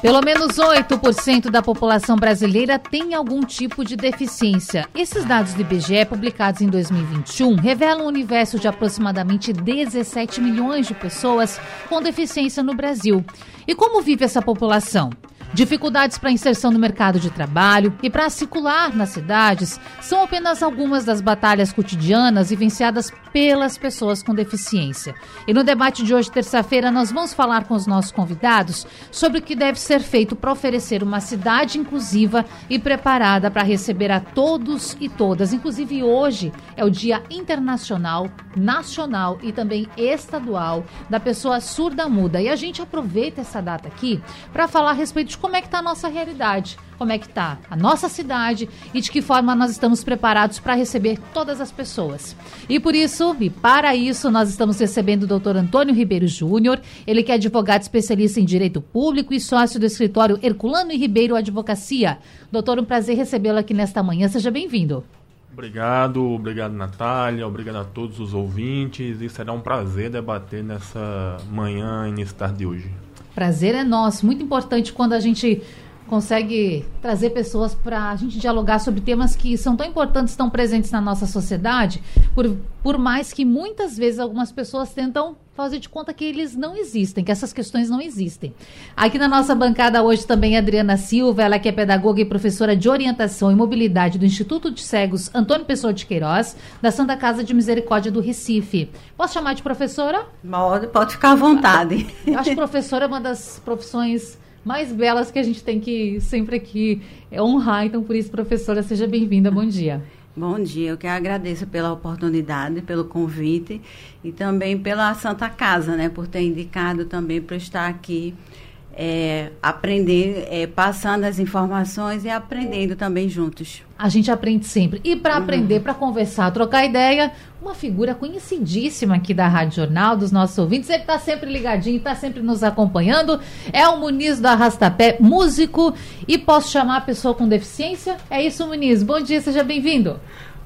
pelo menos 8% da população brasileira tem algum tipo de deficiência. Esses dados do IBGE, publicados em 2021, revelam um universo de aproximadamente 17 milhões de pessoas com deficiência no Brasil. E como vive essa população? Dificuldades para inserção no mercado de trabalho e para circular nas cidades são apenas algumas das batalhas cotidianas vivenciadas pelas pessoas com deficiência. E no debate de hoje, terça-feira, nós vamos falar com os nossos convidados sobre o que deve ser feito para oferecer uma cidade inclusiva e preparada para receber a todos e todas. Inclusive, hoje é o Dia Internacional, Nacional e também estadual da pessoa surda-muda. E a gente aproveita essa data aqui para falar a respeito de como é que está a nossa realidade, como é que está a nossa cidade e de que forma nós estamos preparados para receber todas as pessoas. E por isso, e para isso, nós estamos recebendo o doutor Antônio Ribeiro Júnior, ele que é advogado especialista em direito público e sócio do escritório Herculano e Ribeiro Advocacia. Doutor, um prazer recebê-lo aqui nesta manhã, seja bem-vindo. Obrigado, obrigado Natália, obrigado a todos os ouvintes e será um prazer debater nessa manhã início tarde de hoje. Prazer é nosso. Muito importante quando a gente consegue trazer pessoas para a gente dialogar sobre temas que são tão importantes, tão presentes na nossa sociedade, por, por mais que muitas vezes algumas pessoas tentam fazer de conta que eles não existem, que essas questões não existem. Aqui na nossa bancada hoje também a Adriana Silva, ela que é pedagoga e professora de orientação e mobilidade do Instituto de Cegos Antônio Pessoa de Queiroz, da Santa Casa de Misericórdia do Recife. Posso chamar de professora? Pode, pode ficar à vontade. Eu acho que professora é uma das profissões mais belas que a gente tem que sempre aqui honrar. Então, por isso, professora, seja bem-vinda. Bom dia. Bom dia, eu que agradeço pela oportunidade, pelo convite e também pela Santa Casa, né, por ter indicado também para estar aqui é, aprender, é, passando as informações e aprendendo também juntos. A gente aprende sempre. E para uhum. aprender, para conversar, trocar ideia, uma figura conhecidíssima aqui da Rádio Jornal, dos nossos ouvintes. Ele está sempre ligadinho, está sempre nos acompanhando. É o Muniz do Arrastapé, músico. E posso chamar a pessoa com deficiência? É isso, Muniz. Bom dia, seja bem-vindo.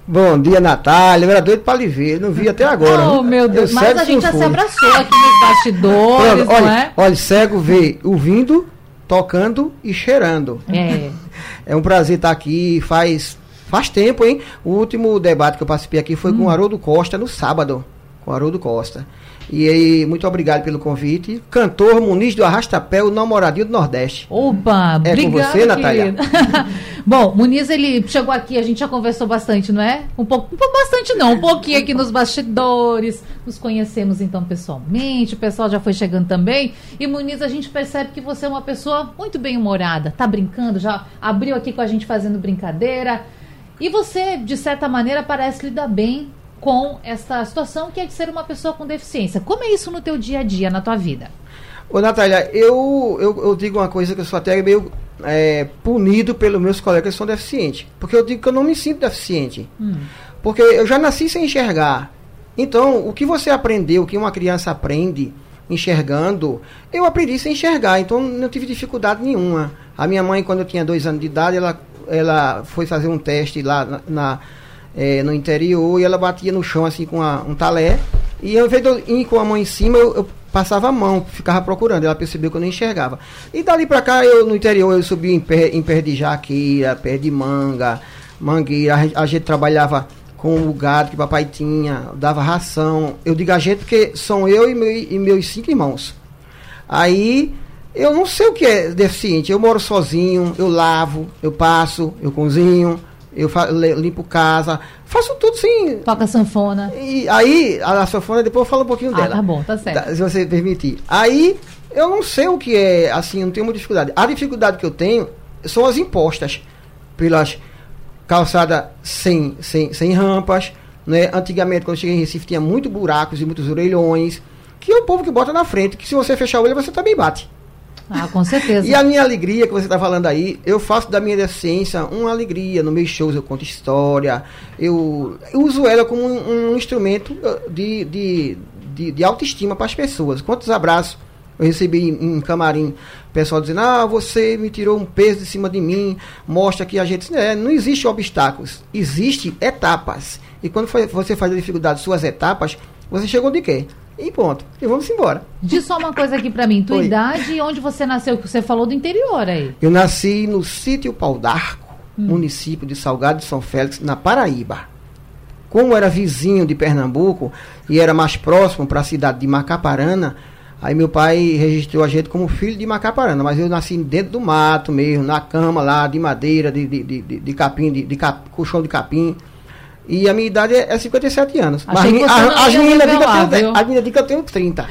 Bom dia, Natália. Eu era doido para lhe ver, não vi até agora. Oh, meu Deus. Eu Mas a gente já se abraçou aqui nos bastidores, olha, não é? Olha, cego vê ouvindo, tocando e cheirando. É. É um prazer estar aqui. Faz, faz tempo, hein? O último debate que eu participei aqui foi hum. com o Haroldo Costa no sábado. Com Haroldo Costa. E aí, muito obrigado pelo convite. Cantor Muniz do Arrastapé, o namoradinho do Nordeste. Opa, é obrigado, com você, Natália. Bom, Muniz, ele chegou aqui, a gente já conversou bastante, não é? Um pouco, um pouco bastante não, um pouquinho aqui nos bastidores. Nos conhecemos então pessoalmente, o pessoal já foi chegando também. E Muniz, a gente percebe que você é uma pessoa muito bem-humorada. Tá brincando, já abriu aqui com a gente fazendo brincadeira. E você, de certa maneira, parece lidar bem com essa situação que é de ser uma pessoa com deficiência. Como é isso no teu dia a dia, na tua vida? Ô, Natália, eu, eu, eu digo uma coisa que eu sou até meio é, punido pelos meus colegas que são deficientes. Porque eu digo que eu não me sinto deficiente. Hum. Porque eu já nasci sem enxergar. Então, o que você aprendeu, o que uma criança aprende enxergando, eu aprendi sem enxergar. Então, não tive dificuldade nenhuma. A minha mãe, quando eu tinha dois anos de idade, ela, ela foi fazer um teste lá na, na é, no interior e ela batia no chão assim com a, um talé. E ao invés de eu ir com a mão em cima, eu, eu, passava a mão, ficava procurando. Ela percebeu que eu não enxergava. E dali para cá, eu no interior, eu subi em pé, em pé de jaqueira, pé de manga, mangueira. A, a gente trabalhava com o gado que papai tinha, dava ração. Eu digo a gente porque são eu e, meu, e meus cinco irmãos. Aí eu não sei o que é deficiente. Eu moro sozinho, eu lavo, eu passo, eu cozinho eu limpo casa, faço tudo sim. Toca sanfona. E aí, a, a sanfona, depois eu falo um pouquinho ah, dela. Tá bom, tá certo. Tá, se você permitir. Aí, eu não sei o que é, assim, não tenho muita dificuldade. A dificuldade que eu tenho são as impostas pelas calçadas sem, sem, sem rampas. Né? Antigamente, quando eu cheguei em Recife, tinha muito buracos e muitos orelhões. Que é o povo que bota na frente, que se você fechar o olho, você também bate. Ah, com certeza. e a minha alegria que você está falando aí, eu faço da minha deficiência uma alegria. No meus shows eu conto história, eu, eu uso ela como um, um instrumento de, de, de, de autoestima para as pessoas. Quantos abraços Eu recebi em, em camarim pessoal dizendo, ah, você me tirou um peso de cima de mim, mostra que a gente. É, não existe obstáculos, existe etapas. E quando você faz a dificuldade suas etapas, você chegou de quê? E ponto. E vamos embora. Diz só uma coisa aqui para mim. Tua Oi. idade e onde você nasceu, que você falou do interior aí. Eu nasci no sítio Pau d'Arco, hum. município de Salgado de São Félix, na Paraíba. Como era vizinho de Pernambuco e era mais próximo para a cidade de Macaparana, aí meu pai registrou a gente como filho de Macaparana. Mas eu nasci dentro do mato mesmo, na cama lá, de madeira, de, de, de, de capim, de, de cap, colchão de capim. E a minha idade é, 57 anos. Achei mas a, as meninas que eu tenho 30.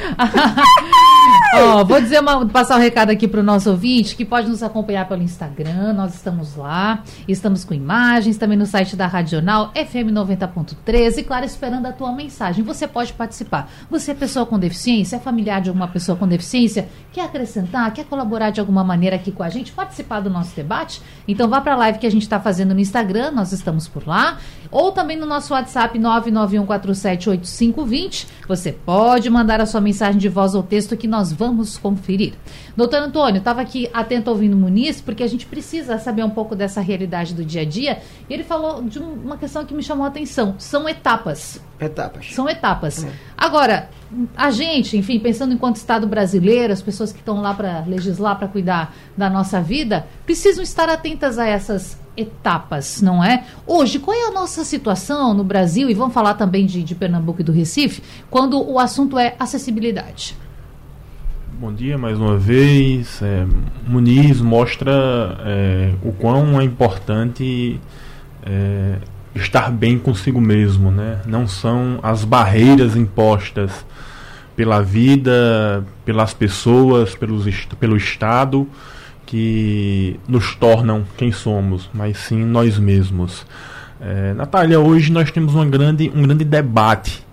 oh, vou dizer uma, passar o um recado aqui para o nosso ouvinte que pode nos acompanhar pelo Instagram. Nós estamos lá, estamos com imagens também no site da Radional FM 90.13 e claro, esperando a tua mensagem. Você pode participar. Você é pessoa com deficiência, é familiar de alguma pessoa com deficiência, quer acrescentar, quer colaborar de alguma maneira aqui com a gente, participar do nosso debate? Então vá para a live que a gente está fazendo no Instagram, nós estamos por lá, ou também no nosso WhatsApp 991478520. Você pode mandar a sua mensagem de voz ou texto que nós vamos conferir. Doutor Antônio, estava aqui atento ouvindo o Muniz, porque a gente precisa saber um pouco dessa realidade do dia a dia. Ele falou de uma questão que me chamou a atenção. São etapas. Etapas. São etapas. É. Agora, a gente, enfim, pensando enquanto Estado brasileiro, as pessoas que estão lá para legislar, para cuidar da nossa vida, precisam estar atentas a essas etapas, não é? Hoje, qual é a nossa situação no Brasil, e vamos falar também de, de Pernambuco e do Recife, quando o assunto é acessibilidade? Bom dia mais uma vez. É, Muniz mostra é, o quão é importante é, estar bem consigo mesmo, né? Não são as barreiras impostas pela vida, pelas pessoas, pelos, pelo Estado que nos tornam quem somos, mas sim nós mesmos. É, Natália, hoje nós temos uma grande, um grande debate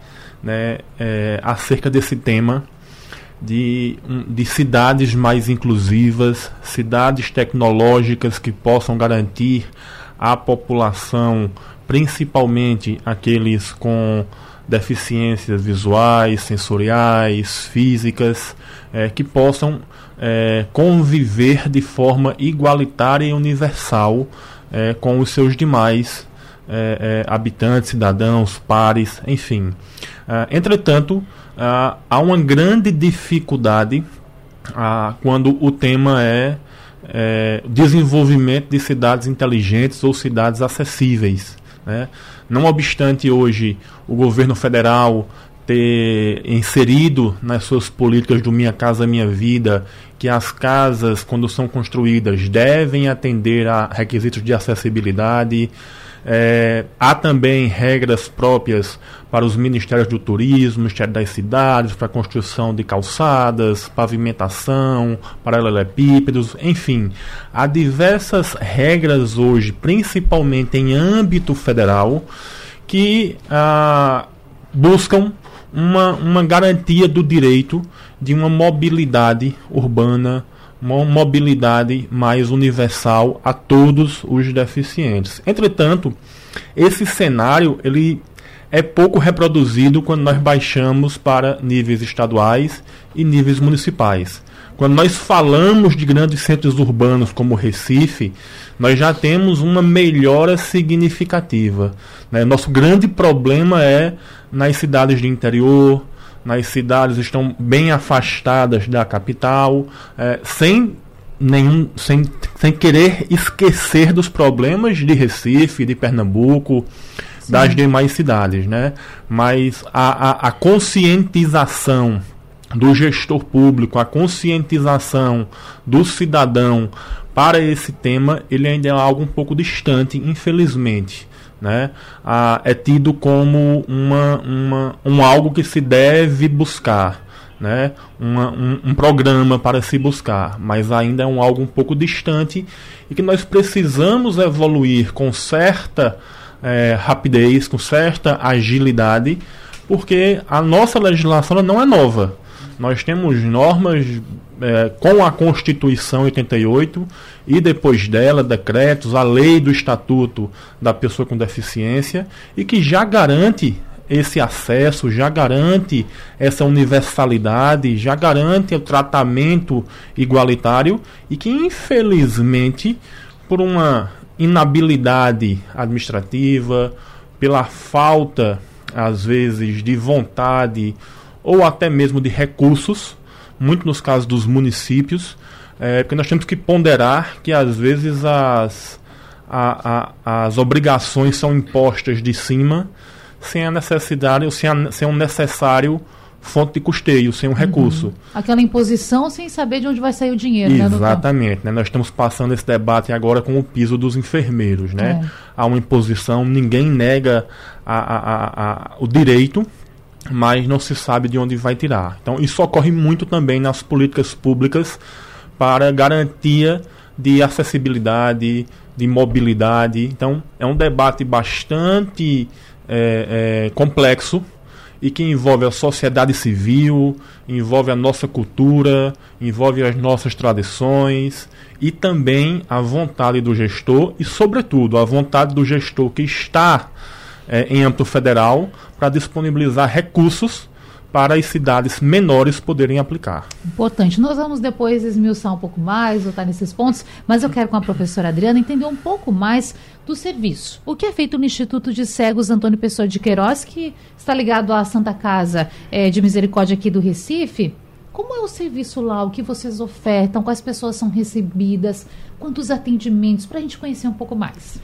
né, é, acerca desse tema de, de cidades mais inclusivas, cidades tecnológicas que possam garantir à população, principalmente aqueles com deficiências visuais, sensoriais, físicas, é, que possam é, conviver de forma igualitária e universal é, com os seus demais é, é, habitantes, cidadãos, pares, enfim. É, entretanto, há uma grande dificuldade quando o tema é, desenvolvimento de cidades inteligentes ou cidades acessíveis. Né? Não obstante hoje o governo federal ter inserido nas suas políticas do Minha Casa Minha Vida que as casas, quando são construídas, devem atender a requisitos de acessibilidade. É, há também regras próprias para os ministérios do turismo, Ministério das Cidades, para a construção de calçadas, pavimentação, paralelepípedos, enfim. Há diversas regras hoje, principalmente em âmbito federal, que ah, buscam uma, uma garantia do direito de uma mobilidade urbana, uma mobilidade mais universal a todos os deficientes. Entretanto, esse cenário ele é pouco reproduzido quando nós baixamos para níveis estaduais e níveis municipais. Quando nós falamos de grandes centros urbanos como Recife, nós já temos uma melhora significativa. Né? Nosso grande problema é nas cidades de interior, nas cidades estão bem afastadas da capital, é, sem nenhum, sem, sem querer esquecer dos problemas de Recife, de Pernambuco, Sim. das demais cidades, né? Mas a, a, a conscientização do gestor público, a conscientização do cidadão para esse tema, ele ainda é algo um pouco distante, infelizmente né, é tido como uma, uma, um algo que se deve buscar, né, uma, um, um, programa para se buscar, mas ainda é um algo um pouco distante e que nós precisamos evoluir com certa é, rapidez, com certa agilidade, porque a nossa legislação não é nova. Nós temos normas é, com a Constituição 88 e depois dela decretos, a lei do Estatuto da Pessoa com Deficiência e que já garante esse acesso, já garante essa universalidade, já garante o tratamento igualitário e que, infelizmente, por uma inabilidade administrativa, pela falta, às vezes, de vontade ou até mesmo de recursos, muito nos casos dos municípios, é, porque nós temos que ponderar que às vezes as, a, a, as obrigações são impostas de cima sem a necessidade ou sem, a, sem um necessário fonte de custeio, sem um uhum. recurso. Aquela imposição sem saber de onde vai sair o dinheiro, né, Exatamente. Né, Nós estamos passando esse debate agora com o piso dos enfermeiros. Né? É. Há uma imposição, ninguém nega a, a, a, o direito, mas não se sabe de onde vai tirar. Então, isso ocorre muito também nas políticas públicas para garantia de acessibilidade, de mobilidade. Então, é um debate bastante é, é, complexo e que envolve a sociedade civil, envolve a nossa cultura, envolve as nossas tradições e também a vontade do gestor e, sobretudo, a vontade do gestor que está é, em âmbito federal para disponibilizar recursos para as cidades menores poderem aplicar. Importante. Nós vamos depois esmiuçar um pouco mais, voltar nesses pontos, mas eu quero com a professora Adriana entender um pouco mais do serviço. O que é feito no Instituto de Cegos Antônio Pessoa de Queiroz, que está ligado à Santa Casa é, de Misericórdia aqui do Recife? Como é o serviço lá? O que vocês ofertam? Quais pessoas são recebidas? Quantos atendimentos? Para a gente conhecer um pouco mais.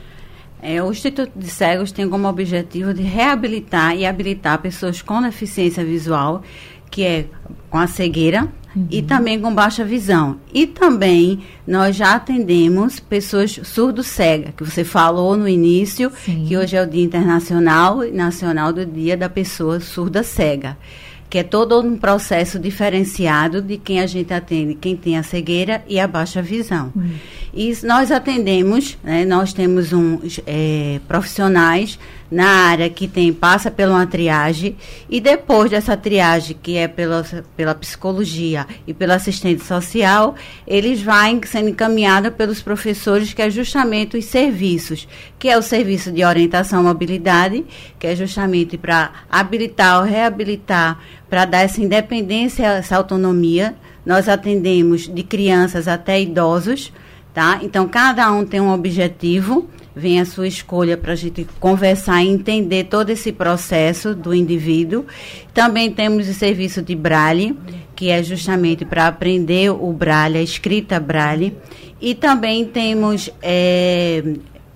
É, o Instituto de Cegos tem como objetivo de reabilitar e habilitar pessoas com deficiência visual, que é com a cegueira uhum. e também com baixa visão. E também nós já atendemos pessoas surdo-cega, que você falou no início, Sim. que hoje é o Dia Internacional e Nacional do Dia da Pessoa Surda-Cega que é todo um processo diferenciado de quem a gente atende, quem tem a cegueira e a baixa visão. Hum. E nós atendemos, né, nós temos um, é, profissionais na área que tem passa pela uma triagem e depois dessa triagem que é pela, pela psicologia e pela assistente social, eles vão sendo encaminhados pelos professores que é justamente os serviços, que é o serviço de orientação à mobilidade, que é justamente para habilitar ou reabilitar, para dar essa independência, essa autonomia. Nós atendemos de crianças até idosos, tá? Então cada um tem um objetivo vem a sua escolha para a gente conversar e entender todo esse processo do indivíduo. Também temos o serviço de Braille, que é justamente para aprender o Braille, a escrita Braille. E também temos é,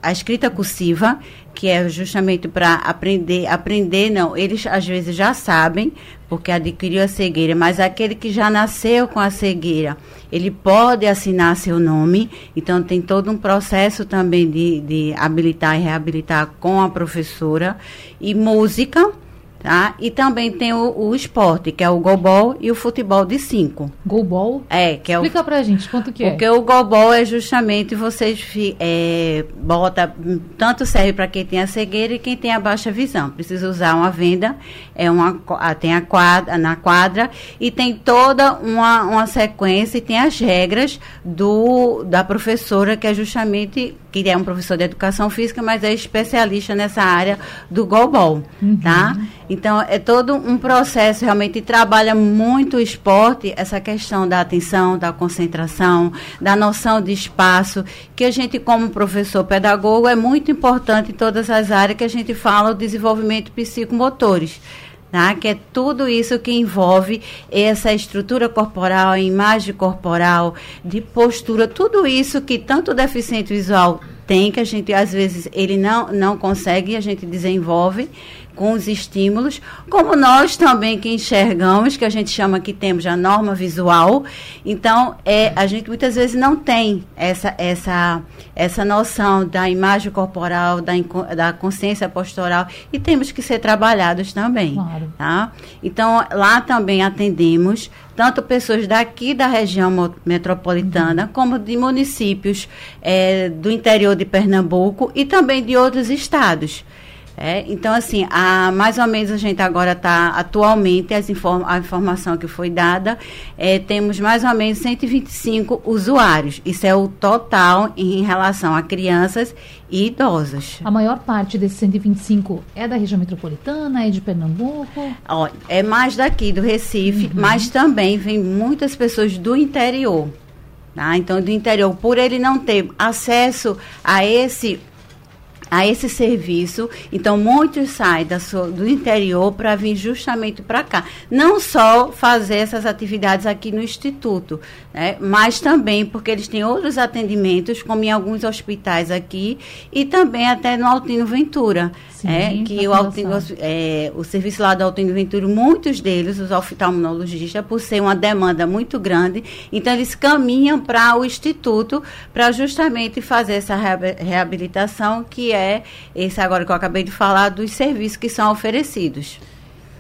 a escrita cursiva, que é justamente para aprender, aprender não, eles às vezes já sabem, porque adquiriu a cegueira, mas aquele que já nasceu com a cegueira, ele pode assinar seu nome, então tem todo um processo também de, de habilitar e reabilitar com a professora, e música, Tá? E também tem o, o, esporte, que é o golbol e o futebol de cinco. Golbol? É, que é Explica o, pra gente quanto que é. Porque o golbol é justamente vocês é, bota, tanto serve para quem tem a cegueira e quem tem a baixa visão. Precisa usar uma venda, é uma, tem a quadra, na quadra e tem toda uma, uma sequência e tem as regras do, da professora, que é justamente que é um professor de educação física, mas é especialista nessa área do golbol, uhum. tá? Então, é todo um processo, realmente trabalha muito o esporte, essa questão da atenção, da concentração, da noção de espaço, que a gente, como professor pedagogo, é muito importante em todas as áreas que a gente fala o desenvolvimento psicomotores. Tá? que é tudo isso que envolve essa estrutura corporal, a imagem corporal, de postura, tudo isso que tanto o deficiente visual tem, que a gente às vezes ele não, não consegue, a gente desenvolve com os estímulos, como nós também que enxergamos, que a gente chama que temos a norma visual. Então, é, a gente muitas vezes não tem essa, essa, essa noção da imagem corporal, da, da consciência postural, e temos que ser trabalhados também. Claro. Tá? Então, lá também atendemos tanto pessoas daqui da região metropolitana, uhum. como de municípios é, do interior de Pernambuco e também de outros estados É, então, assim, a, mais ou menos a gente agora está, atualmente, as inform, a informação que foi dada, é, temos mais ou menos 125 usuários. Isso é o total em relação a crianças e idosos. A maior parte desses 125 é da região metropolitana, é de Pernambuco? Ó, é mais daqui, do Recife, uhum. mas também vem muitas pessoas do interior. Tá? Então, do interior, por ele não ter acesso a esse a esse serviço. Então, muitos saem da sua, do interior para vir justamente para cá. Não só fazer essas atividades aqui no Instituto, né, mas também porque eles têm outros atendimentos, como em alguns hospitais aqui, e também até no Altino Ventura. Sim, é, que o, Altino, é, o serviço lá do Altino Ventura, muitos deles, os oftalmologistas, por ser uma demanda muito grande, então eles caminham para o Instituto para justamente fazer essa reabilitação que é é esse agora que eu acabei de falar dos serviços que são oferecidos.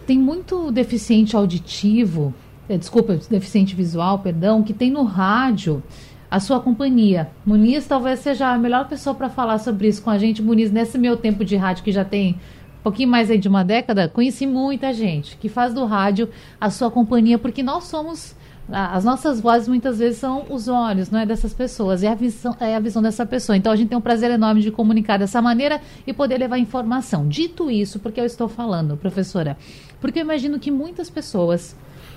Tem muito deficiente auditivo, é, desculpa, deficiente visual, perdão, que tem no rádio a sua companhia. Muniz talvez seja a melhor pessoa para falar sobre isso com a gente. Muniz, nesse meu tempo de rádio que já tem um pouquinho mais aí de uma década, conheci muita gente que faz do rádio a sua companhia, porque nós somos as nossas vozes muitas vezes são os olhos, não é dessas pessoas, é a visão, é a visão dessa pessoa. Então a gente tem um prazer enorme de comunicar dessa maneira e poder levar informação. Dito isso, porque eu estou falando, professora, porque eu imagino que muitas pessoas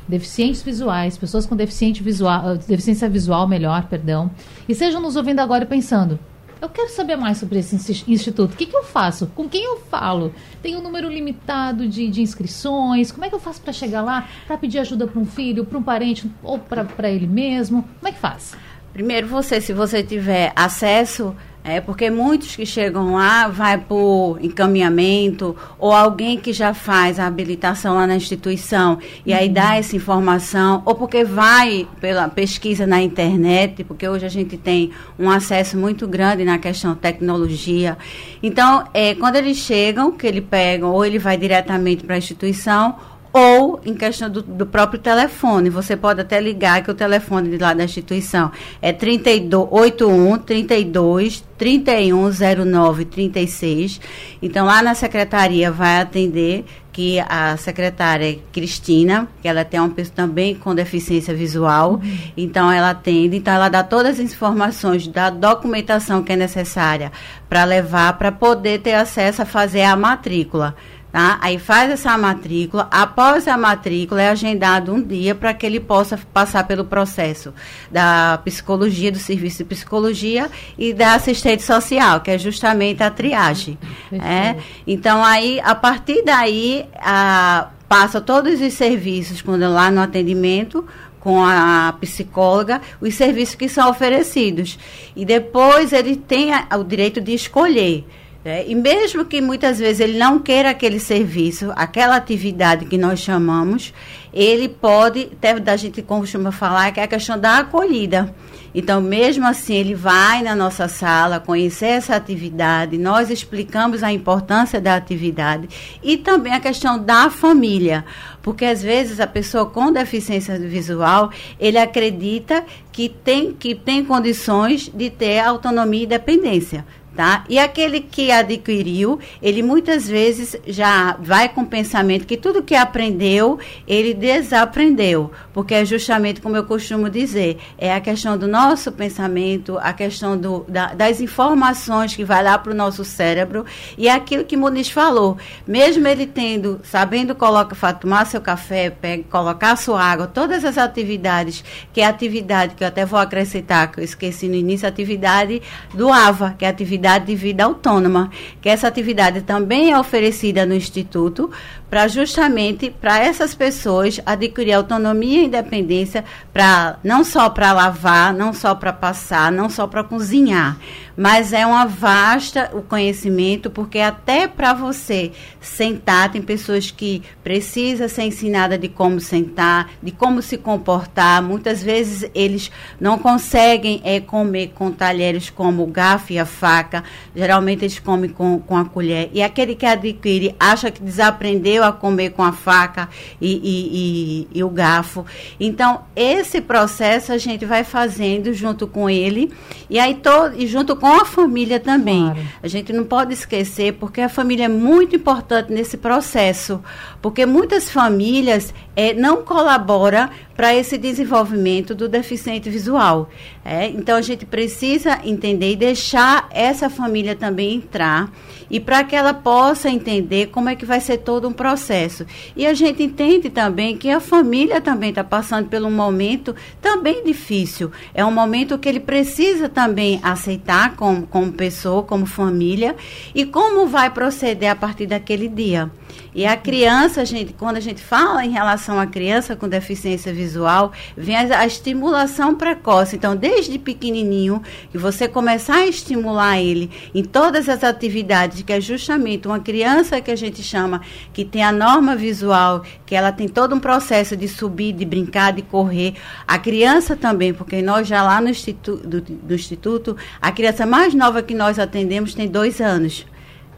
deficientes visuais, pessoas com deficiente visual, deficiência visual, melhor, perdão, e sejam nos ouvindo agora pensando, eu quero saber mais sobre esse instituto. O que, que eu faço? Com quem eu falo? Tem um número limitado de, de inscrições? Como é que eu faço para chegar lá, para pedir ajuda para um filho, para um parente ou para ele mesmo? Como é que faz? Primeiro, você, se você tiver acesso é porque muitos que chegam lá vai por encaminhamento ou alguém que já faz a habilitação lá na instituição e aí dá essa informação ou porque vai pela pesquisa na internet, porque hoje a gente tem um acesso muito grande na questão tecnologia. Então, é, quando eles chegam, que ele pegam ou ele vai diretamente para a instituição ou em questão do, do, próprio telefone. Você pode até ligar que o telefone de lá da instituição é 32, 81 32 3109 36. Então lá na secretaria vai atender que a secretária Cristina, que ela tem uma pessoa também com deficiência visual, uhum. então ela atende, então ela dá todas as informações da documentação que é necessária para levar para poder ter acesso a fazer a matrícula. Tá? Aí faz essa matrícula, após a matrícula é agendado um dia para que ele possa passar pelo processo da psicologia, do serviço de psicologia e da assistente social, que é justamente a triagem. É? Então aí, a partir daí, a, passa todos os serviços quando lá no atendimento com a psicóloga os serviços que são oferecidos. E depois ele tem a, o direito de escolher é, e mesmo que muitas vezes ele não queira aquele serviço, aquela atividade que nós chamamos, ele pode, até da gente costuma falar, que é a questão da acolhida. Então, mesmo assim, ele vai na nossa sala conhecer essa atividade, nós explicamos a importância da atividade e também a questão da família, porque às vezes a pessoa com deficiência visual, ele acredita que tem, que tem condições de ter autonomia e independência. Tá? E aquele que adquiriu, ele muitas vezes já vai com o pensamento que tudo que aprendeu, ele desaprendeu, porque é justamente como eu costumo dizer, é a questão do nosso pensamento, a questão do, da, das informações que vai lá para o nosso cérebro, e é aquilo que Muniz falou, mesmo ele tendo, sabendo coloca, tomar seu café, pega, colocar sua água, todas as atividades, que é atividade que eu até vou acrescentar, que eu esqueci no início, atividade do AVA, que é atividade atividade de vida autônoma, que essa atividade também é oferecida no Instituto para justamente para essas pessoas adquirir autonomia e independência para não só para lavar, não só para passar, não só para cozinhar, mas é uma vasta o conhecimento, porque até para você sentar, tem pessoas que precisam ser ensinada de como sentar, de como se comportar. Muitas vezes eles não conseguem é, comer com talheres como o garfo e a faca. Geralmente eles comem com, com a colher. E aquele que adquire acha que desaprendeu a comer com a faca e, e, e, e o garfo. Então, esse processo a gente vai fazendo junto com ele, e aí todo, e junto com a família também. Claro. A gente não pode esquecer, porque a família é muito importante nesse processo, porque muitas famílias é, não colaboram para esse desenvolvimento do deficiente visual. É? Então a gente precisa entender e deixar essa família também entrar e para que ela possa entender como é que vai ser todo um processo. E a gente entende também que a família também está passando por um momento também difícil. É um momento que ele precisa também aceitar como, como pessoa, como família e como vai proceder a partir daquele dia. E a criança, gente, quando a gente fala em relação à criança com deficiência visual, vem a, a estimulação precoce. Então, desde pequenininho, que você começar a estimular ele em todas as atividades, que é justamente uma criança que a gente chama que tem a norma visual, que ela tem todo um processo de subir, de brincar, de correr. A criança também, porque nós já lá no instituto, do, do instituto a criança mais nova que nós atendemos tem dois anos.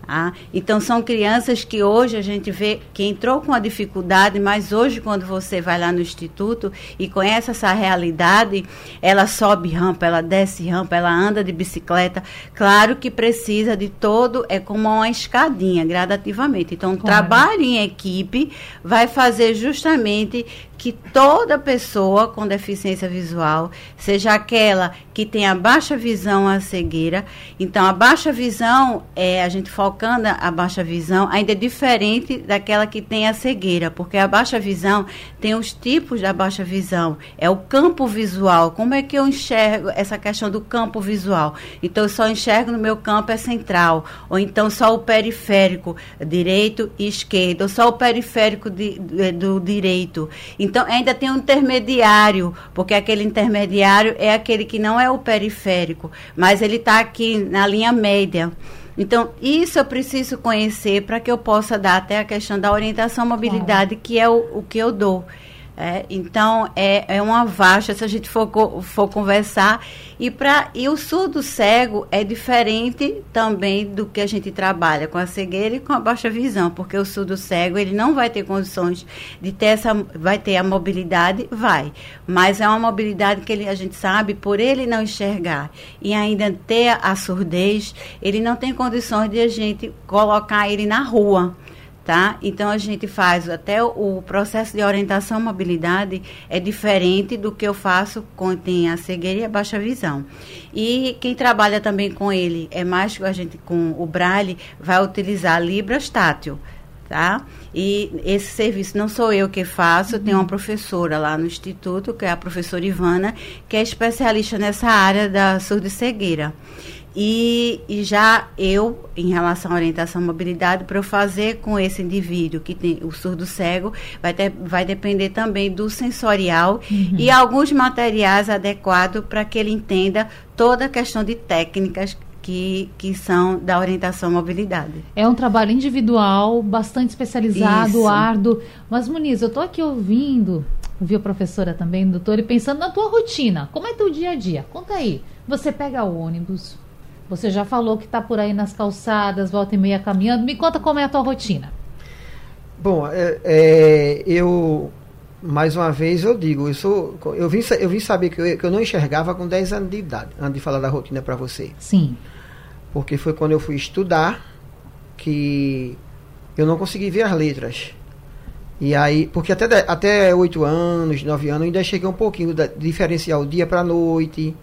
Ah, então são crianças que hoje a gente vê que entrou com a dificuldade, mas hoje quando você vai lá no instituto e conhece essa realidade, ela sobe rampa, ela desce rampa, ela anda de bicicleta. Claro que precisa de todo, é como uma escadinha, gradativamente. Então, o trabalho em equipe vai fazer justamente que toda pessoa com deficiência visual, seja aquela que tem a baixa visão a cegueira, então a baixa visão, é, a gente focando a baixa visão, ainda é diferente daquela que tem a cegueira, porque a baixa visão tem os tipos da baixa visão, é o campo visual, como é que eu enxergo essa questão do campo visual? Então eu só enxergo no meu campo é central, ou então só o periférico, direito e esquerdo, ou só o periférico de, do direito. Então, ainda tem um intermediário, porque aquele intermediário é aquele que não é o periférico, mas ele está aqui na linha média. Então, isso eu preciso conhecer para que eu possa dar até a questão da orientação mobilidade, que é o, o que eu dou. É, então, é, é uma vasta, se a gente for, for conversar. E, pra, e o surdo cego é diferente também do que a gente trabalha com a cegueira e com a baixa visão, porque o surdo cego ele não vai ter condições de ter essa. Vai ter a mobilidade? Vai. Mas é uma mobilidade que ele, a gente sabe, por ele não enxergar e ainda ter a surdez, ele não tem condições de a gente colocar ele na rua tá? Então a gente faz até o, processo de orientação mobilidade é diferente do que eu faço com tem a cegueira e a baixa visão. E quem trabalha também com ele é mais a gente com o Braille vai utilizar Libras tátil. Tá? E esse serviço não sou eu que faço, tem uma professora lá no Instituto, que é a professora Ivana, que é especialista nessa área da surdo-cegueira. E, e, já eu, em relação à orientação à mobilidade, para eu fazer com esse indivíduo que tem o surdo cego, vai, ter, vai depender também do sensorial uhum. e alguns materiais adequados para que ele entenda toda a questão de técnicas que, que são da orientação à mobilidade. É um trabalho individual, bastante especializado, Isso. árduo. Mas, Muniz, eu estou aqui ouvindo, ouvi a professora também, doutor, e pensando na tua rotina. Como é teu dia a dia? Conta aí. Você pega o ônibus, você já falou que está por aí nas calçadas, volta e meia caminhando. Me conta como é a tua rotina. Bom, é, é, eu mais uma vez eu digo, eu, sou, eu, vim, eu vim saber que eu, que eu não enxergava com 10 anos de idade, antes de falar da rotina para você. Sim. Porque foi quando eu fui estudar que eu não consegui ver as letras. E aí, porque até, até 8 anos, 9 anos, eu ainda cheguei um pouquinho de diferenciar o dia para a noite,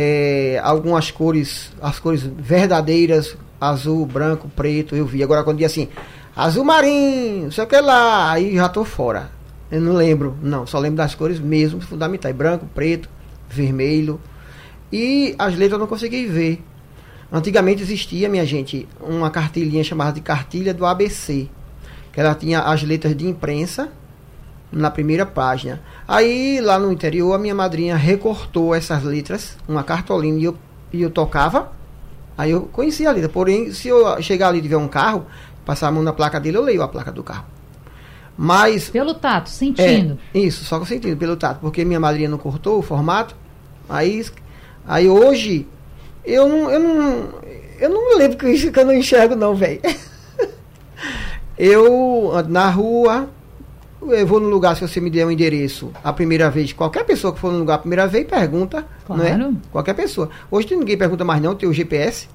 é, algumas cores, as cores verdadeiras, azul, branco, preto, eu vi. Agora quando dia assim, azul marinho, sei o que lá, aí já tô fora. Eu não lembro, não, só lembro das cores mesmo, fundamentais, branco, preto, vermelho. E as letras eu não consegui ver. Antigamente existia, minha gente, uma cartilhinha chamada de cartilha do ABC, que ela tinha as letras de imprensa na primeira página. Aí, lá no interior, a minha madrinha recortou essas letras, uma cartolina, e eu, e eu tocava. Aí eu conhecia a letra. Porém, se eu chegar ali e tiver um carro, passar a mão na placa dele, eu leio a placa do carro. Mas. Pelo tato, sentindo. É, isso, só com sentindo, pelo tato. Porque minha madrinha não cortou o formato. Aí, aí hoje, eu não. Eu não, eu não lembro que isso que eu não enxergo, não, velho. eu ando na rua, Eu vou no lugar, se você me der um endereço a primeira vez, qualquer pessoa que for no lugar a primeira vez, pergunta. Claro. Não é? Qualquer pessoa. Hoje ninguém pergunta mais não, tem o GPS.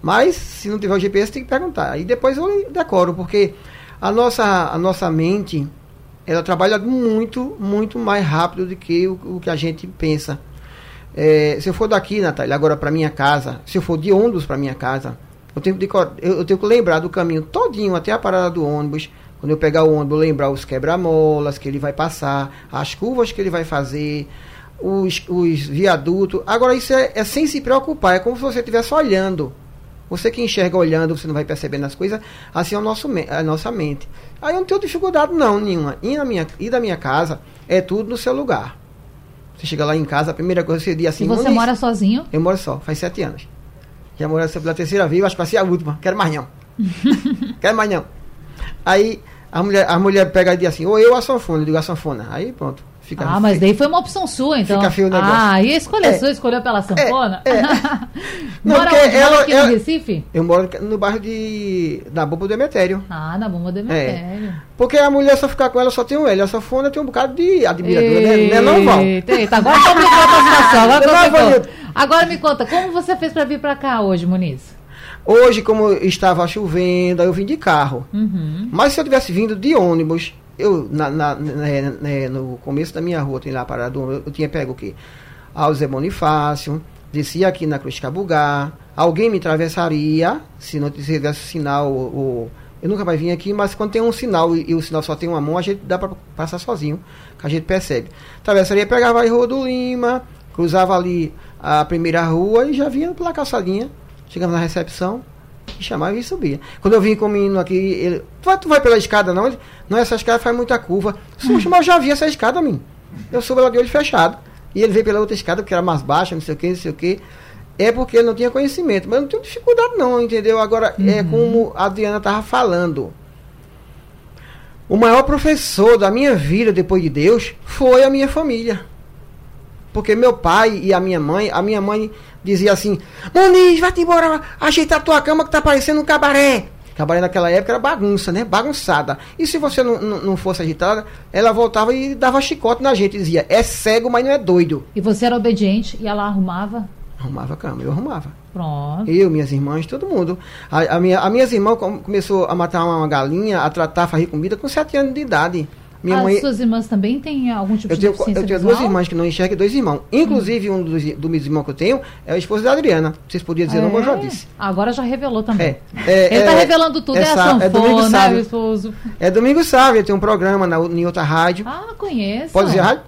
Mas se não tiver o GPS, tem que perguntar. Aí depois eu decoro, porque a nossa, a nossa mente, ela trabalha muito, muito mais rápido do que o, o que a gente pensa. É, se eu for daqui, Natália, agora para minha casa, se eu for de ônibus para minha casa, eu tenho, que, eu, eu tenho que lembrar do caminho todinho até a parada do ônibus. Quando eu pegar o ônibus, lembrar os quebra-molas que ele vai passar, as curvas que ele vai fazer, os, os viadutos. Agora, isso é, é sem se preocupar, é como se você estivesse olhando. Você que enxerga olhando, você não vai percebendo as coisas, assim é o nosso, a nossa mente. Aí eu não tenho dificuldade não, nenhuma. Ir, na minha, ir da minha casa é tudo no seu lugar. Você chega lá em casa, a primeira coisa que você diz assim... E você mora sozinho? Eu moro só, faz sete anos. Já moro pela terceira vez, acho que vai ser a última. Quero mais não. Quero mais não. Aí a mulher, a mulher pega e diz assim, ou eu a sanfona, eu digo a sanfona. Aí pronto. Fica ah, mas daí foi uma opção sua, então. Fica feio o negócio. Ah, e a escolha é, sua, escolheu pela sanfona? É, é. Não, mora onde? Ela, mora aqui ela, no Recife? Eu moro no bairro de. da Bomba do Emetério. Ah, na Bomba do é. Emetério. É. Porque a mulher só ficar com ela só tem um L. A sanfona tem um bocado de admiradora, né? Não é não, Val? Eita, agora complicou a situação. Agora, agora me conta, como você fez para vir para cá hoje, Muniz? Hoje, como estava chovendo, eu vim de carro. Uhum. Mas se eu tivesse vindo de ônibus, eu, na, na, né, no começo da minha rua, tem lá parado, eu, eu tinha pego o quê? Alzé Bonifácio, descia aqui na Cruz Cabugá, alguém me atravessaria, se não tivesse sinal, ou, eu nunca mais vim aqui, mas quando tem um sinal e, e, o sinal só tem uma mão, a gente dá para passar sozinho, que a gente percebe. Atravessaria, pegava a Rua do Lima, cruzava ali a primeira rua e já vinha pela calçadinha, chegava na recepção, e chamava e subia. Quando eu vim com o menino aqui, ele, tu vai, tu vai pela escada não? Ele, não, essa escada faz muita curva. Susto, mas eu já vi essa escada, mim. Eu subo ela de olho fechado. E ele veio pela outra escada, porque era mais baixa, não sei o que, não sei o que. É porque ele não tinha conhecimento. Mas eu não tenho dificuldade não, entendeu? Agora, é uhum. é como a Adriana estava falando. O maior professor da minha vida, depois de Deus, foi a minha família. Porque meu pai e a minha mãe, a minha mãe dizia assim: Moniz, vai-te embora, ajeitar a tua cama que tá parecendo um cabaré. Cabaré naquela época era bagunça, né? Bagunçada. E se você não, não, não fosse agitada, ela voltava e dava chicote na gente. Dizia: é cego, mas não é doido. E você era obediente e ela arrumava? Arrumava a cama, eu arrumava. Pronto. Eu, minhas irmãs, todo mundo. A, a minha, as minhas irmãs começou a matar uma galinha, a tratar, a fazer comida com sete anos de idade. Minha As mãe, suas irmãs também têm algum tipo eu de tenho, deficiência Eu tenho visual? duas irmãs que não enxergam e dois irmãos. Inclusive, hum. um dos, dos meus irmãos que eu tenho é a esposa da Adriana. Vocês podiam dizer, é. não, mas eu já disse. Agora já revelou também. É, é, Ele está é, revelando tudo, é, é a sanfona, é Domingo Sábio. Né, esposo. É Domingo Sábio, tem um programa na, em outra rádio. Ah, conheço. Pode dizer rádio?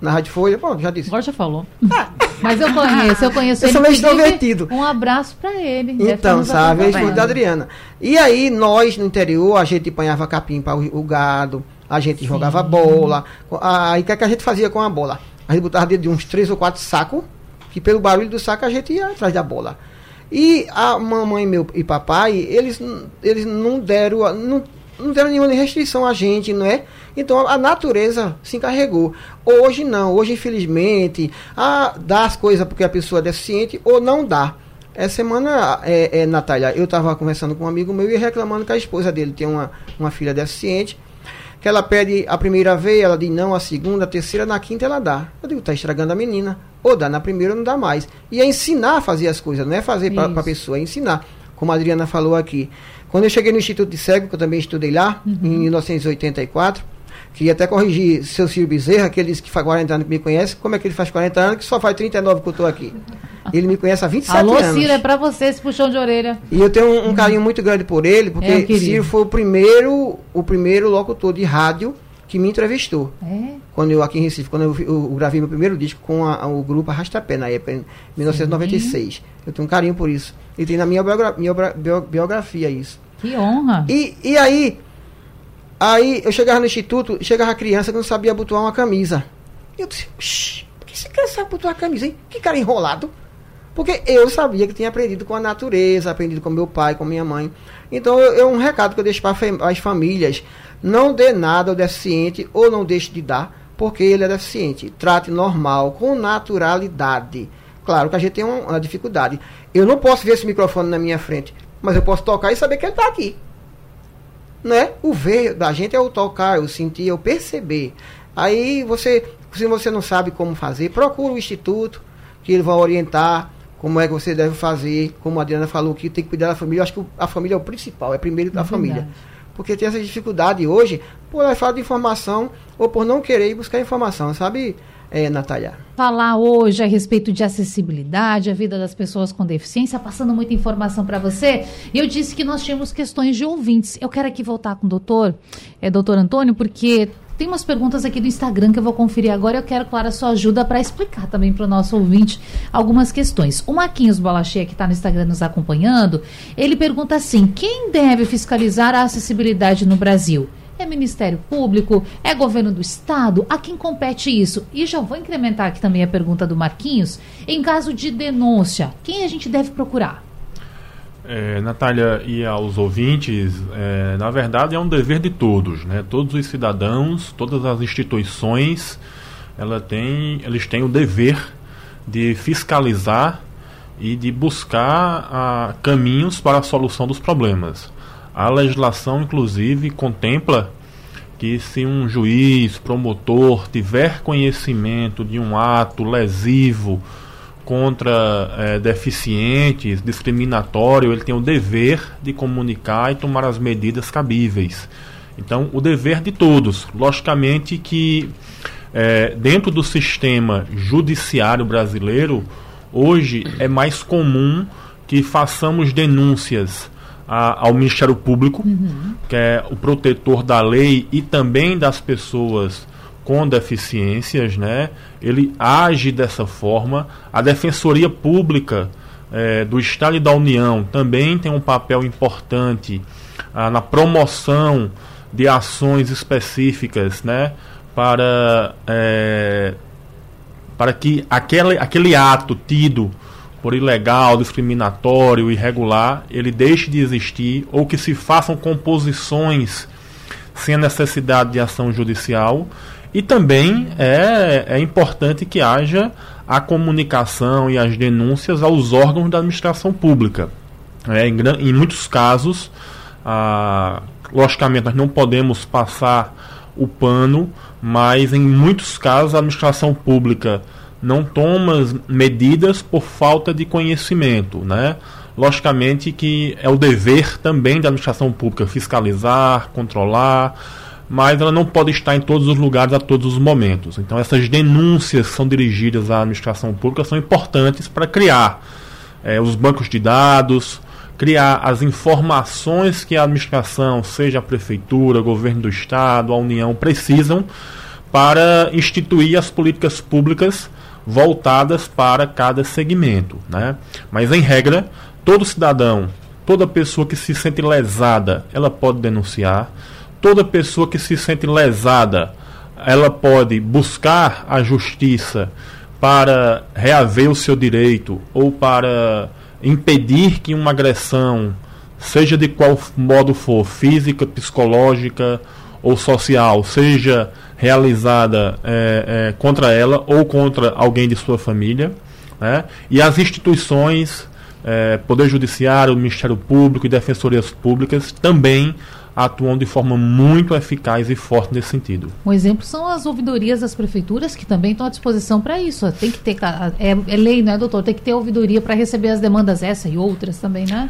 Na Rádio Folha, bom, já disse. Agora já falou. Ah. Mas eu conheço, eu conheço eu ele. Sou meio extrovertido. Um abraço para ele. Então, sabe, é a esposa da Adriana. E aí, nós no interior, a gente apanhava capim para o, o gado a gente Sim. jogava bola. Aí o que, é que a gente fazia com a bola? A gente botava dentro de uns três ou quatro sacos, que pelo barulho do saco a gente ia atrás da bola. E a mamãe meu, e papai, eles, eles não deram. Não, não deram nenhuma restrição a gente, não é? Então a natureza se encarregou. Hoje não, hoje infelizmente, a, dá as coisas porque a pessoa é deficiente ou não dá. Essa semana, é, é, Natália, eu estava conversando com um amigo meu e reclamando que a esposa dele tem uma, uma filha deficiente que ela pede a primeira vez, ela diz não, a segunda, a terceira, na quinta ela dá. Eu digo, tá estragando a menina. Ou dá na primeira, não dá mais. E é ensinar a fazer as coisas, não é fazer para a pessoa, é ensinar. Como a Adriana falou aqui. Quando eu cheguei no Instituto de Cego, que eu também estudei lá, uhum. em 1984, Queria até corrigir seu Ciro Bezerra, que ele disse que faz 40 anos que me conhece. Como é que ele faz 40 anos que só faz 39 que eu estou aqui? Ele me conhece há 27 Alô, anos. Alô, Ciro, é para você esse puxão de orelha. E eu tenho um, um carinho muito grande por ele, porque é, Ciro foi o primeiro, o primeiro locutor de rádio que me entrevistou. É? Quando eu aqui em Recife, quando eu, eu, gravei meu primeiro disco com a, a, o grupo Arrastapé, na época, em 1996. Sim. Eu tenho um carinho por isso. E tem na minha, biogra minha biografia isso. Que honra! E, e aí, Aí eu chegava no instituto, chegava a criança que não sabia abotoar uma camisa. Eu disse, por que esse cara sabe abotoar a camisa, hein? Que cara enrolado. Porque eu sabia que tinha aprendido com a natureza, aprendido com meu pai, com minha mãe. Então é um recado que eu deixo para as famílias. Não dê nada ao deficiente ou não deixe de dar, porque ele é deficiente. Trate normal, com naturalidade. Claro que a gente tem uma, uma dificuldade. Eu não posso ver esse microfone na minha frente, mas eu posso tocar e saber que ele está aqui. Né? O ver da gente é o tocar, o sentir, é o perceber. Aí você, se você não sabe como fazer, procura o instituto, que ele vai orientar como é que você deve fazer, como a Adriana falou, que tem que cuidar da família. Eu acho que a família é o principal, é primeiro da é família. Porque tem essa dificuldade hoje por falta de informação ou por não querer buscar informação, sabe, é, Natália? Falar hoje a respeito de acessibilidade, a vida das pessoas com deficiência, passando muita informação para você. Eu disse que nós tínhamos questões de ouvintes. Eu quero aqui voltar com o doutor, é, doutor Antônio, porque tem umas perguntas aqui do Instagram que eu vou conferir agora. Eu quero, claro, a sua ajuda para explicar também para o nosso ouvinte algumas questões. O Marquinhos Bolacheia, que está no Instagram nos acompanhando, ele pergunta assim: quem deve fiscalizar a acessibilidade no Brasil? É Ministério Público? É governo do Estado? A quem compete isso? E já vou incrementar aqui também a pergunta do Marquinhos. Em caso de denúncia, quem a gente deve procurar? É, Natália e aos ouvintes, é, na verdade é um dever de todos, né? Todos os cidadãos, todas as instituições, ela tem, eles têm o dever de fiscalizar e de buscar ah, caminhos para a solução dos problemas. A legislação, inclusive, contempla que se um juiz, promotor tiver conhecimento de um ato lesivo contra é, deficientes, discriminatório, ele tem o dever de comunicar e tomar as medidas cabíveis. Então, o dever de todos. Logicamente que é, dentro do sistema judiciário brasileiro, hoje é mais comum que façamos denúncias a, ao Ministério Público, uhum. que é o protetor da lei e também das pessoas com deficiências, né? Ele age dessa forma. A Defensoria Pública é, do Estado e da União também tem um papel importante ah, na promoção de ações específicas, né? Para é, para que aquele, aquele ato tido por ilegal, discriminatório, irregular, ele deixe de existir ou que se façam composições sem a necessidade de ação judicial e também é, é importante que haja a comunicação e as denúncias aos órgãos da administração pública. É, em, em, muitos casos, logicamente, nós não podemos passar o pano, mas em muitos casos a administração pública não toma medidas por falta de conhecimento, né? Logicamente que é o dever também da administração pública fiscalizar, controlar, mas ela não pode estar em todos os lugares a todos os momentos. Então, essas denúncias são dirigidas à administração pública são importantes para criar é, os bancos de dados, criar as informações que a administração, seja a prefeitura, o governo do estado, a União, precisam para instituir as políticas públicas voltadas para cada segmento. Né? Mas, em regra, todo cidadão, toda pessoa que se sente lesada, ela pode denunciar toda pessoa que se sente lesada, ela pode buscar a justiça para reaver o seu direito ou para impedir que uma agressão, seja de qual modo for, física, psicológica ou social, seja realizada é, é, contra ela ou contra alguém de sua família. Né? E as instituições, é, Poder Judiciário, Ministério Público e Defensorias Públicas também atuam de forma muito eficaz e forte nesse sentido. Um exemplo são as ouvidorias das prefeituras, que também estão à disposição para isso. Tem que ter, é, é lei, né, doutor? Tem que ter ouvidoria para receber as demandas essa e outras também, né?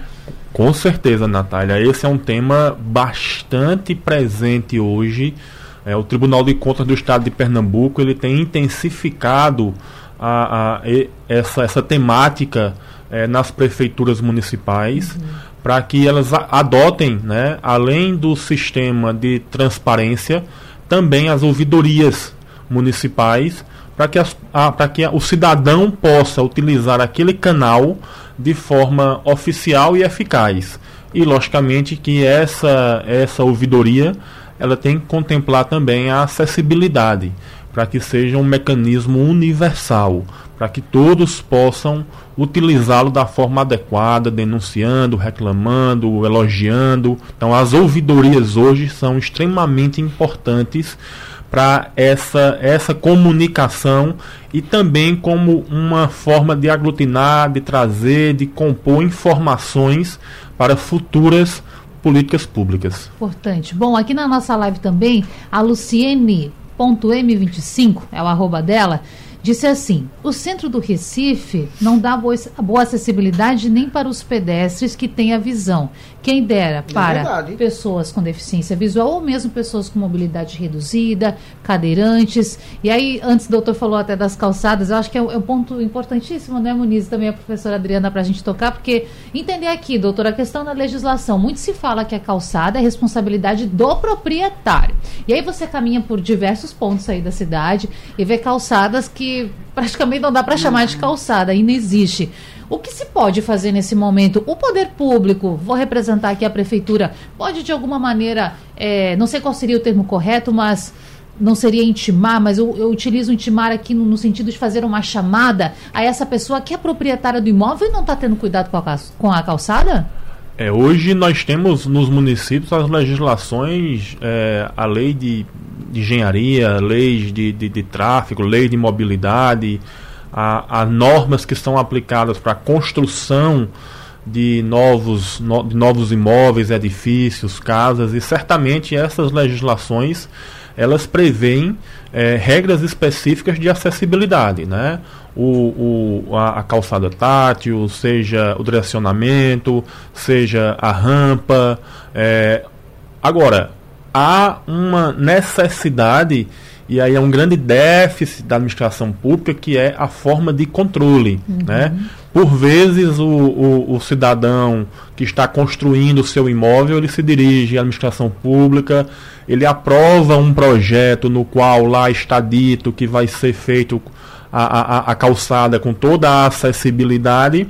Com certeza, Natália. Esse é um tema bastante presente hoje. É, o Tribunal de Contas do Estado de Pernambuco ele tem intensificado a, a, essa, essa temática é, nas prefeituras municipais. Uhum para que elas adotem, né, além do sistema de transparência, também as ouvidorias municipais, para que, as, a, que o cidadão possa utilizar aquele canal de forma oficial e eficaz. E, logicamente, que essa, essa ouvidoria ela tem que contemplar também a acessibilidade, para que seja um mecanismo universal, para que todos possam utilizá-lo da forma adequada, denunciando, reclamando, elogiando. Então, as ouvidorias hoje são extremamente importantes para essa, essa comunicação e também como uma forma de aglutinar, de trazer, de compor informações para futuras políticas públicas. Importante. Bom, aqui na nossa live também, a Luciene.m25, é o arroba dela, disse assim: o centro do Recife não dá boa, acessibilidade nem para os pedestres que têm a visão. Quem dera é para é pessoas com deficiência visual ou mesmo pessoas com mobilidade reduzida, cadeirantes. E aí, antes o doutor falou até das calçadas, eu acho que é um, é um ponto importantíssimo, né, Muniz? Também a professora Adriana, para a gente tocar, porque entender aqui, doutor, a questão da legislação. Muito se fala que a calçada é responsabilidade do proprietário. E aí você caminha por diversos pontos aí da cidade e vê calçadas que praticamente não dá para chamar de calçada, ainda existe. O que se pode fazer nesse momento? O poder público, vou representar aqui a prefeitura, pode de alguma maneira, é, não sei qual seria o termo correto, mas não seria intimar, mas eu, eu utilizo intimar aqui no, no, sentido de fazer uma chamada a essa pessoa que é proprietária do imóvel e não está tendo cuidado com a, com a calçada? É, hoje nós temos nos municípios as legislações, é, a lei de, de engenharia, leis de, de, de, tráfego, lei de mobilidade, a, a normas que são aplicadas para a construção de novos, no, de novos imóveis, edifícios, casas, e certamente essas legislações elas prevêem é, regras específicas de acessibilidade, né? O, o, a, a, calçada tátil, seja o direcionamento, seja a rampa. É, agora, há uma necessidade e aí é um grande déficit da administração pública que é a forma de controle. Uhum. Né? Por vezes o, o, o, cidadão que está construindo o seu imóvel, ele se dirige à administração pública, ele aprova um projeto no qual lá está dito que vai ser feito a, a, a calçada com toda a acessibilidade,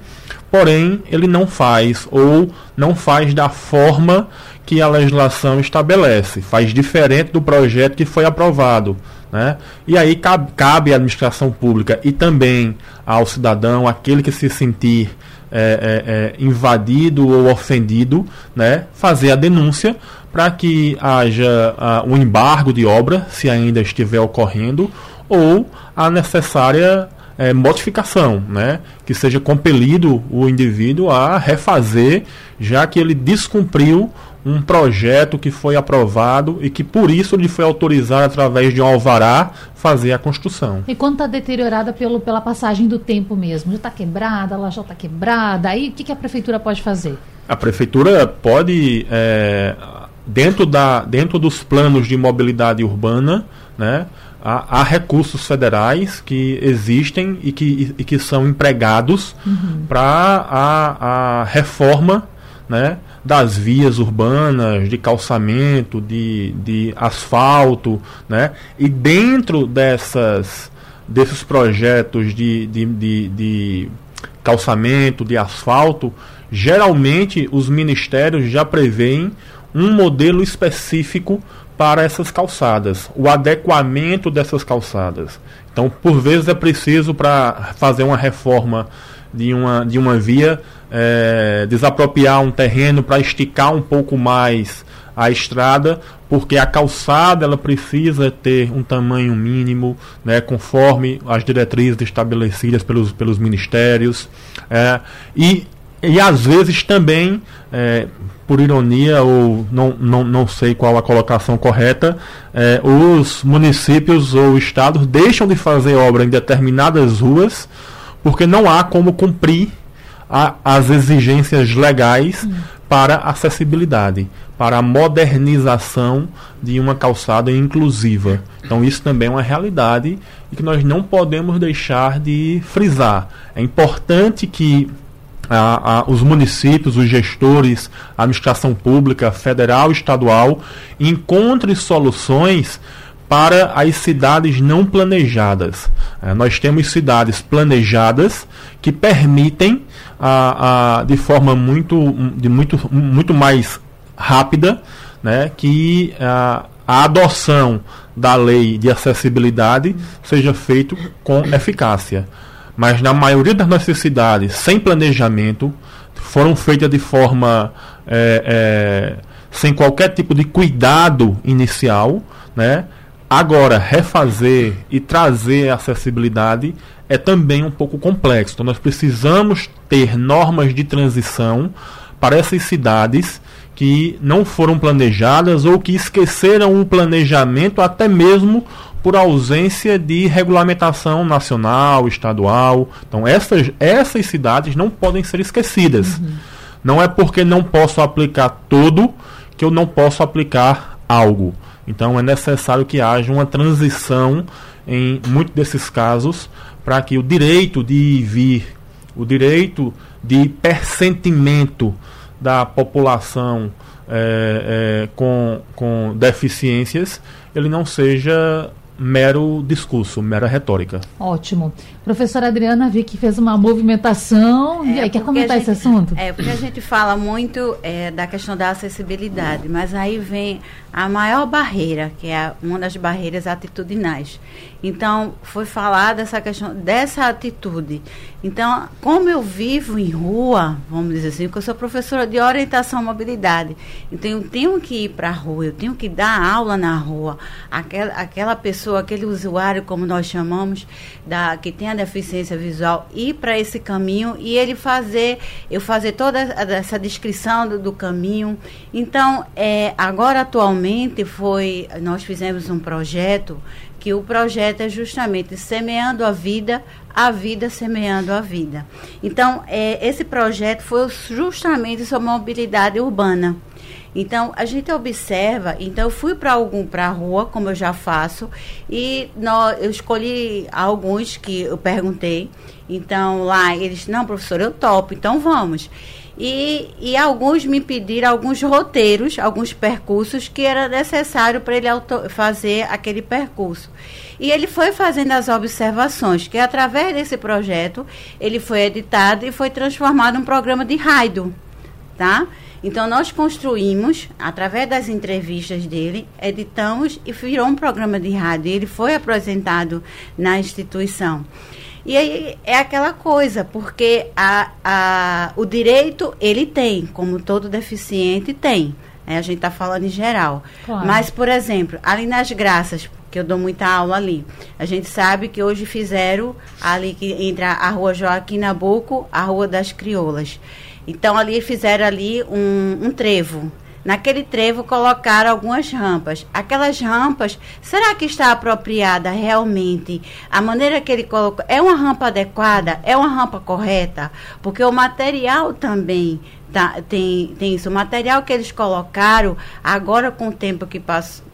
porém ele não faz ou não faz da forma que a legislação estabelece, faz diferente do projeto que foi aprovado. Né? E aí cabe, cabe à administração pública e também ao cidadão, aquele que se sentir é, é, é, invadido ou ofendido, né? fazer a denúncia para que haja uh, um embargo de obra, se ainda estiver ocorrendo, ou a necessária é, modificação, né? que seja compelido o indivíduo a refazer, já que ele descumpriu um projeto que foi aprovado e que por isso lhe foi autorizado através de um alvará fazer a construção. E quando está deteriorada pelo, pela passagem do tempo mesmo, já está quebrada, ela já está quebrada, aí o que, que, a prefeitura pode fazer? A prefeitura pode, é, dentro, da, dentro dos planos de mobilidade urbana, né, há, há recursos federais que existem e que, e que são empregados uhum. para a, a reforma né, das vias urbanas, de calçamento, de, de asfalto, né? E dentro dessas, desses projetos de, de, de, de calçamento, de asfalto, geralmente os ministérios já preveem um modelo específico para essas calçadas, o adequamento dessas calçadas. Então, por vezes é preciso para fazer uma reforma de uma, de uma via é, desapropriar um terreno para esticar um pouco mais a estrada, porque a calçada ela precisa ter um tamanho mínimo, né, conforme as diretrizes estabelecidas pelos, pelos ministérios. É, e, e às vezes também, é, por ironia, ou não, não, não sei qual a colocação correta, é, os municípios ou estados deixam de fazer obra em determinadas ruas porque não há como cumprir a, as exigências legais hum. para acessibilidade, para a modernização de uma calçada inclusiva. Então isso também é uma realidade e que nós não podemos deixar de frisar. É importante que a, a, os municípios, os gestores, a administração pública, federal e estadual, encontrem soluções para as cidades não planejadas. É, nós temos cidades planejadas que permitem a, a, de forma muito, de muito, muito mais rápida né, que a, a adoção da lei de acessibilidade seja feito com eficácia. Mas na maioria das nossas cidades, sem planejamento, foram feitas de forma é, é, sem qualquer tipo de cuidado inicial, né? Agora, refazer e trazer acessibilidade é também um pouco complexo. Então, nós precisamos ter normas de transição para essas cidades que não foram planejadas ou que esqueceram um planejamento até mesmo por ausência de regulamentação nacional, estadual. Então, essas, essas cidades não podem ser esquecidas. Uhum. Não é porque não posso aplicar tudo que eu não posso aplicar algo. Então, é necessário que haja uma transição em muitos desses casos para que o direito de vir, o direito de percentimento da população é, é, com, com deficiências ele não seja mero discurso, mera retórica. Ótimo. Professora Adriana, vi que fez uma movimentação. É, e aí, quer comentar gente, esse assunto? É, porque a gente fala muito é, da questão da acessibilidade, mas aí vem a maior barreira, que é uma das barreiras atitudinais. Então, foi falar dessa questão, dessa atitude. Então, como eu vivo em rua, vamos dizer assim, porque eu sou professora de orientação à mobilidade, então eu tenho que ir para a rua, eu tenho que dar aula na rua. Aquela, aquela pessoa, aquele usuário, como nós chamamos, da, que tem a deficiência visual, ir para esse caminho e ele fazer, eu fazer toda essa descrição do, do caminho. Então, é, agora atualmente foi, nós fizemos um projeto que o projeto é justamente semeando a vida, a vida semeando a vida. Então, é, esse projeto foi justamente sobre mobilidade urbana. Então, a gente observa, então eu fui para algum para a rua, como eu já faço, e nós, eu escolhi alguns que eu perguntei. Então, lá eles, não, professor, eu topo, então vamos. E, e alguns me pediram alguns roteiros, alguns percursos que era necessário para ele fazer aquele percurso. E ele foi fazendo as observações, que através desse projeto ele foi editado e foi transformado em um programa de rádio, tá? Então nós construímos, através das entrevistas dele, editamos e virou um programa de rádio. Ele foi apresentado na instituição. E aí é aquela coisa, porque a, a, o direito ele tem, como todo deficiente tem. Né? A gente está falando em geral. Claro. Mas, por exemplo, ali nas graças, que eu dou muita aula ali, a gente sabe que hoje fizeram ali que entre a rua Joaquim Nabuco, a rua das Crioulas. Então ali fizeram ali um, um trevo. Naquele trevo colocaram algumas rampas. Aquelas rampas, será que está apropriada realmente? A maneira que ele colocou, é uma rampa adequada? É uma rampa correta? Porque o material também tá, tem, tem isso. O material que eles colocaram, agora com o tempo que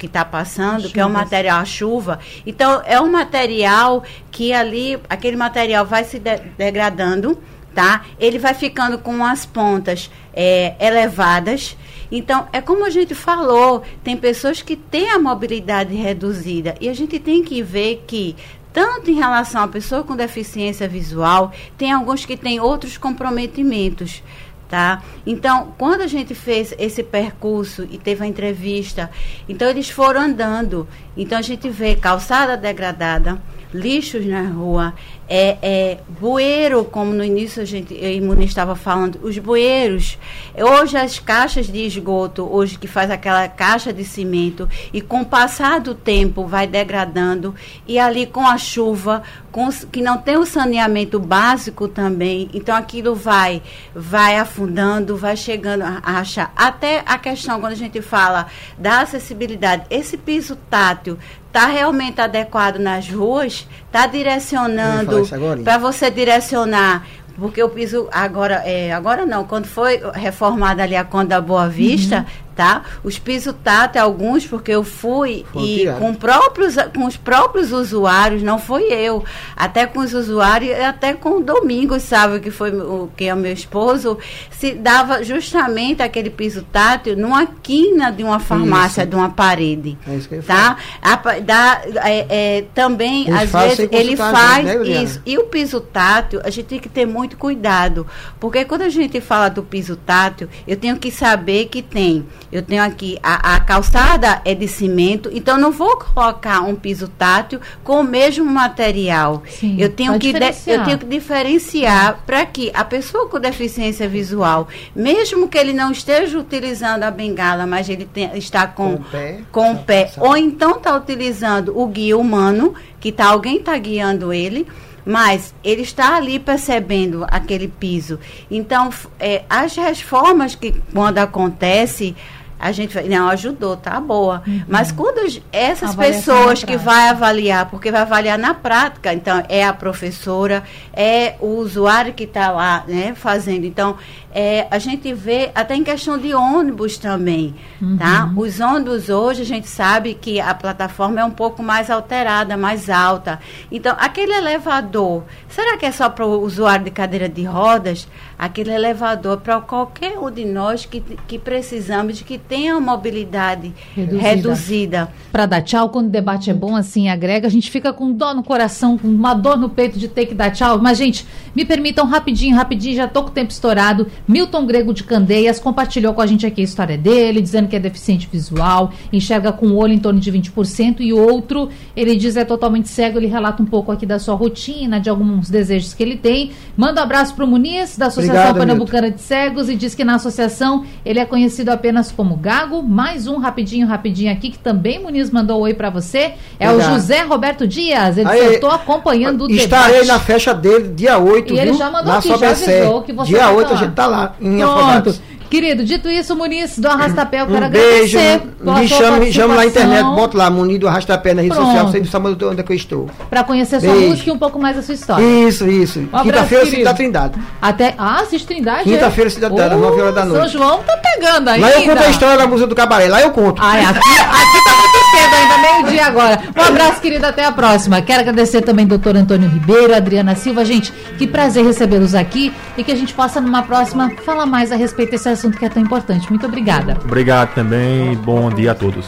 está passando, que é o material a chuva, então é um material que ali, aquele material vai se de, degradando, tá? Ele vai ficando com as pontas é, elevadas então, é como a gente falou, tem pessoas que têm a mobilidade reduzida e a gente tem que ver que tanto em relação à pessoa com deficiência visual, tem alguns que têm outros comprometimentos. Tá? Então, quando a gente fez esse percurso e teve a entrevista, então eles foram andando. Então a gente vê calçada degradada, lixos na rua, é, é, bueiro, como no início a gente, eu estava falando, os bueiros, hoje as caixas de esgoto, hoje que faz aquela caixa de cimento, e com o passar do tempo vai degradando, e ali com a chuva, com, que não tem o saneamento básico também, então aquilo vai, vai afundando, vai chegando a achar. Até a questão, quando a gente fala da acessibilidade, esse piso tátil está realmente adequado nas ruas, está direcionando para você direcionar porque o piso agora é agora não quando foi reformada ali a Conda Boa Vista uhum tá? Os pisos táteis, alguns, porque eu fui foi e com, próprios, com os próprios usuários, não foi eu, até com os usuários, até com o Domingos, sabe, que foi o que é o meu esposo, se dava justamente aquele piso tátil numa quina de uma farmácia, isso. de uma parede, é isso que tá? A, da, é, é, também, às vezes, ele faz né, isso. E o piso tátil, a gente tem que ter muito cuidado, porque quando a gente fala do piso tátil, eu tenho que saber que tem eu tenho aqui a, a, calçada é de cimento, então não vou colocar um piso tátil com o mesmo material. Sim, eu tenho que de, eu tenho que diferenciar para que a pessoa com deficiência visual, mesmo que ele não esteja utilizando a bengala, mas ele tem, está com com o pé, com o pé ou então está utilizando o guia humano, que tá, alguém está guiando ele, mas ele está ali percebendo aquele piso. Então, é, as reformas que quando acontece a gente vai, não ajudou, tá boa. Uhum. Mas quando essas pessoas que vai avaliar, porque vai avaliar na prática, então é a professora, é o usuário que está lá, né, fazendo. Então, é, a gente vê até em questão de ônibus também, uhum. tá? Os ônibus hoje a gente sabe que a plataforma é um pouco mais alterada, mais alta. Então, aquele elevador, será que é só para o usuário de cadeira de rodas? Aquele elevador para qualquer um de nós que, que precisamos de que tenha mobilidade reduzida. reduzida. Para dar tchau, quando o debate é bom, assim, agrega, a gente fica com dó no coração, com uma dor no peito de ter que dar tchau. Mas, gente, me permitam rapidinho, rapidinho, já estou com o tempo estourado. Milton Grego de Candeias compartilhou com a gente aqui a história dele, dizendo que é deficiente visual, enxerga com o olho em torno de 20%, e outro, ele diz é totalmente cego, ele relata um pouco aqui da sua rotina, de alguns desejos que ele tem. Manda um abraço para o Muniz, da Associação Obrigado, Pernambucana de Cegos, e diz que na associação ele é conhecido apenas como Gago. Mais um rapidinho, rapidinho aqui, que também Muniz mandou oi para você, é Obrigado. o José Roberto Dias. Ele Aí, estou acompanhando o Estarei debate. na festa dele dia 8, e viu? ele já mandou na aqui, já avisou que você Dia 8 a gente tá lá em Pronto. Querido, dito isso, Muniz do Arrastapé, eu quero um beijo, me chama, me chama lá na internet, bota lá, Muniz do Arrastapé na rede Pronto. social, você sabe onde é que eu estou. Para conhecer beijo. sua música e um pouco mais da sua história. Isso, isso. Um Quinta-feira, Cidade Trindade. Até, ah, assiste Trindade? Quinta-feira, Cidade Trindade, às 9 horas da noite. São João tá pegando aí. Lá eu conto a história da música do cabaré, lá eu conto. Ai, aqui, aqui tá muito cedo ainda, meio-dia agora. Um abraço, querido, até a próxima. Quero agradecer também doutor Antônio Ribeiro, Adriana Silva. Gente, que prazer recebê-los aqui e que a gente possa, numa próxima, falar mais a respeito desse assunto que é tão importante. Muito obrigada. Obrigado também e bom dia a todos.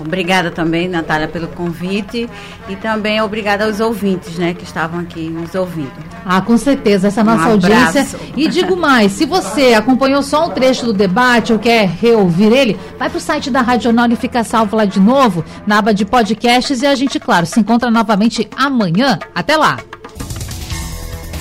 Obrigada também, Natália, pelo convite e também obrigada aos ouvintes, né, que estavam aqui nos ouvindo. Ah, com certeza, essa é nossa um audiência. E digo mais, se você acompanhou só um trecho do debate ou quer reouvir ele, vai para o site da Rádio Jornal e fica salvo lá de novo, na aba de podcasts e a gente, claro, se encontra novamente amanhã. Até lá!